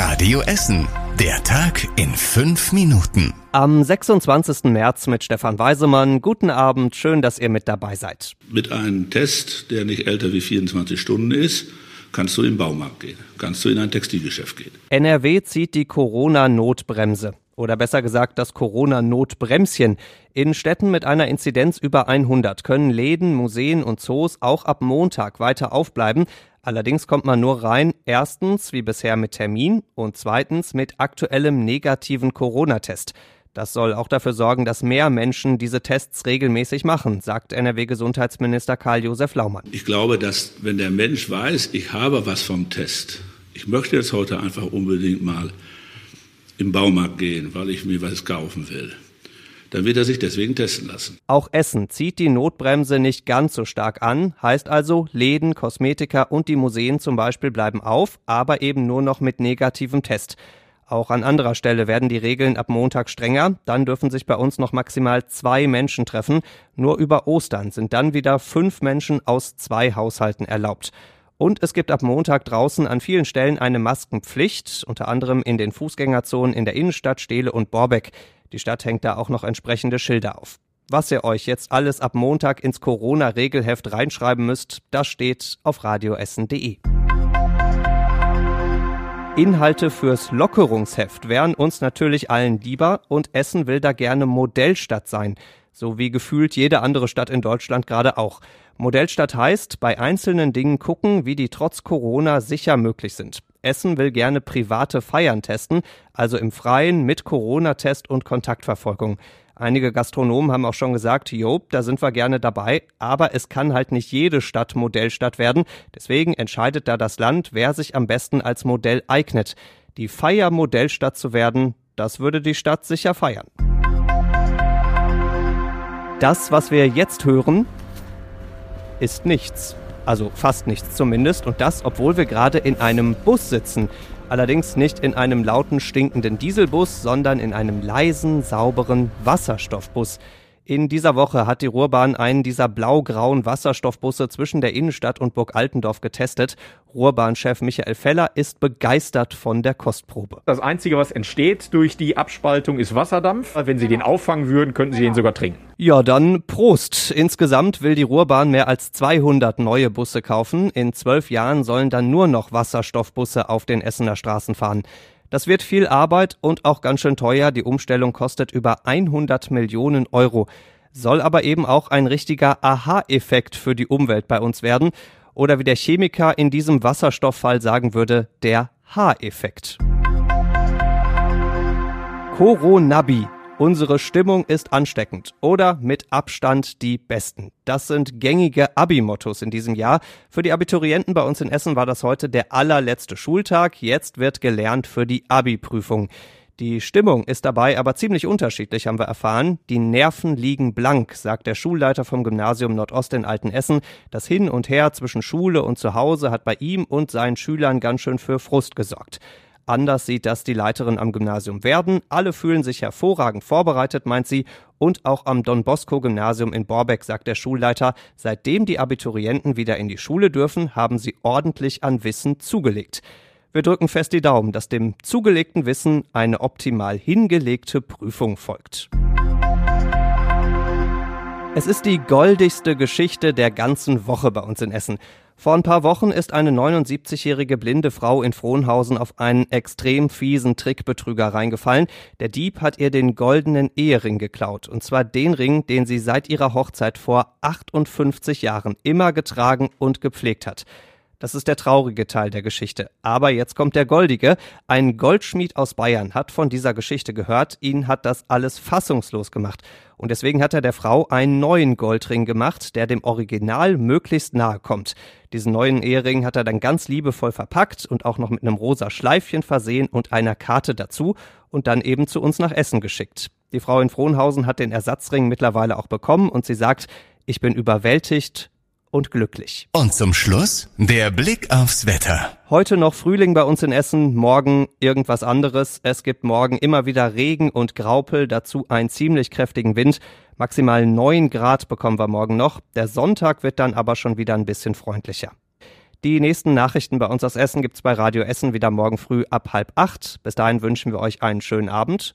Radio Essen. Der Tag in fünf Minuten. Am 26. März mit Stefan Weisemann. Guten Abend, schön, dass ihr mit dabei seid. Mit einem Test, der nicht älter wie 24 Stunden ist, kannst du in den Baumarkt gehen, kannst du in ein Textilgeschäft gehen. NRW zieht die Corona-Notbremse. Oder besser gesagt das Corona-Notbremschen. In Städten mit einer Inzidenz über 100 können Läden, Museen und Zoos auch ab Montag weiter aufbleiben. Allerdings kommt man nur rein, erstens wie bisher mit Termin und zweitens mit aktuellem negativen Corona-Test. Das soll auch dafür sorgen, dass mehr Menschen diese Tests regelmäßig machen, sagt NRW-Gesundheitsminister Karl-Josef Laumann. Ich glaube, dass wenn der Mensch weiß, ich habe was vom Test, ich möchte jetzt heute einfach unbedingt mal im Baumarkt gehen, weil ich mir was kaufen will, dann wird er sich deswegen testen lassen. Auch Essen zieht die Notbremse nicht ganz so stark an, heißt also, Läden, Kosmetika und die Museen zum Beispiel bleiben auf, aber eben nur noch mit negativem Test. Auch an anderer Stelle werden die Regeln ab Montag strenger. Dann dürfen sich bei uns noch maximal zwei Menschen treffen. Nur über Ostern sind dann wieder fünf Menschen aus zwei Haushalten erlaubt. Und es gibt ab Montag draußen an vielen Stellen eine Maskenpflicht, unter anderem in den Fußgängerzonen in der Innenstadt Steele und Borbeck. Die Stadt hängt da auch noch entsprechende Schilder auf. Was ihr euch jetzt alles ab Montag ins Corona-Regelheft reinschreiben müsst, das steht auf radioessen.de. Inhalte fürs Lockerungsheft wären uns natürlich allen lieber und Essen will da gerne Modellstadt sein. So wie gefühlt jede andere Stadt in Deutschland gerade auch. Modellstadt heißt, bei einzelnen Dingen gucken, wie die trotz Corona sicher möglich sind. Essen will gerne private Feiern testen, also im Freien mit Corona-Test und Kontaktverfolgung. Einige Gastronomen haben auch schon gesagt, jo, da sind wir gerne dabei, aber es kann halt nicht jede Stadt Modellstadt werden. Deswegen entscheidet da das Land, wer sich am besten als Modell eignet. Die Feier Modellstadt zu werden, das würde die Stadt sicher feiern. Das, was wir jetzt hören, ist nichts. Also fast nichts zumindest. Und das, obwohl wir gerade in einem Bus sitzen. Allerdings nicht in einem lauten, stinkenden Dieselbus, sondern in einem leisen, sauberen Wasserstoffbus. In dieser Woche hat die Ruhrbahn einen dieser blau-grauen Wasserstoffbusse zwischen der Innenstadt und Burg Altendorf getestet. Ruhrbahnchef Michael Feller ist begeistert von der Kostprobe. Das Einzige, was entsteht durch die Abspaltung, ist Wasserdampf. Wenn Sie den auffangen würden, könnten Sie den sogar trinken. Ja, dann Prost. Insgesamt will die Ruhrbahn mehr als 200 neue Busse kaufen. In zwölf Jahren sollen dann nur noch Wasserstoffbusse auf den Essener Straßen fahren. Das wird viel Arbeit und auch ganz schön teuer. Die Umstellung kostet über 100 Millionen Euro. Soll aber eben auch ein richtiger Aha-Effekt für die Umwelt bei uns werden. Oder wie der Chemiker in diesem Wasserstofffall sagen würde, der H-Effekt. Coronabi Unsere Stimmung ist ansteckend oder mit Abstand die besten. Das sind gängige Abi-Mottos in diesem Jahr. Für die Abiturienten bei uns in Essen war das heute der allerletzte Schultag. Jetzt wird gelernt für die Abi-Prüfung. Die Stimmung ist dabei aber ziemlich unterschiedlich, haben wir erfahren. Die Nerven liegen blank, sagt der Schulleiter vom Gymnasium Nordost in Altenessen. Das Hin und Her zwischen Schule und Zuhause hat bei ihm und seinen Schülern ganz schön für Frust gesorgt. Anders sieht das die Leiterin am Gymnasium Werden. Alle fühlen sich hervorragend vorbereitet, meint sie. Und auch am Don Bosco Gymnasium in Borbeck sagt der Schulleiter, seitdem die Abiturienten wieder in die Schule dürfen, haben sie ordentlich an Wissen zugelegt. Wir drücken fest die Daumen, dass dem zugelegten Wissen eine optimal hingelegte Prüfung folgt. Es ist die goldigste Geschichte der ganzen Woche bei uns in Essen. Vor ein paar Wochen ist eine 79-jährige blinde Frau in Frohnhausen auf einen extrem fiesen Trickbetrüger reingefallen. Der Dieb hat ihr den goldenen Ehering geklaut. Und zwar den Ring, den sie seit ihrer Hochzeit vor 58 Jahren immer getragen und gepflegt hat. Das ist der traurige Teil der Geschichte. Aber jetzt kommt der goldige. Ein Goldschmied aus Bayern hat von dieser Geschichte gehört. Ihn hat das alles fassungslos gemacht. Und deswegen hat er der Frau einen neuen Goldring gemacht, der dem Original möglichst nahe kommt. Diesen neuen Ehering hat er dann ganz liebevoll verpackt und auch noch mit einem rosa Schleifchen versehen und einer Karte dazu und dann eben zu uns nach Essen geschickt. Die Frau in Frohnhausen hat den Ersatzring mittlerweile auch bekommen und sie sagt, ich bin überwältigt, und glücklich. Und zum Schluss der Blick aufs Wetter. Heute noch Frühling bei uns in Essen, morgen irgendwas anderes. Es gibt morgen immer wieder Regen und Graupel, dazu einen ziemlich kräftigen Wind. Maximal neun Grad bekommen wir morgen noch. Der Sonntag wird dann aber schon wieder ein bisschen freundlicher. Die nächsten Nachrichten bei uns aus Essen gibt's bei Radio Essen wieder morgen früh ab halb acht. Bis dahin wünschen wir euch einen schönen Abend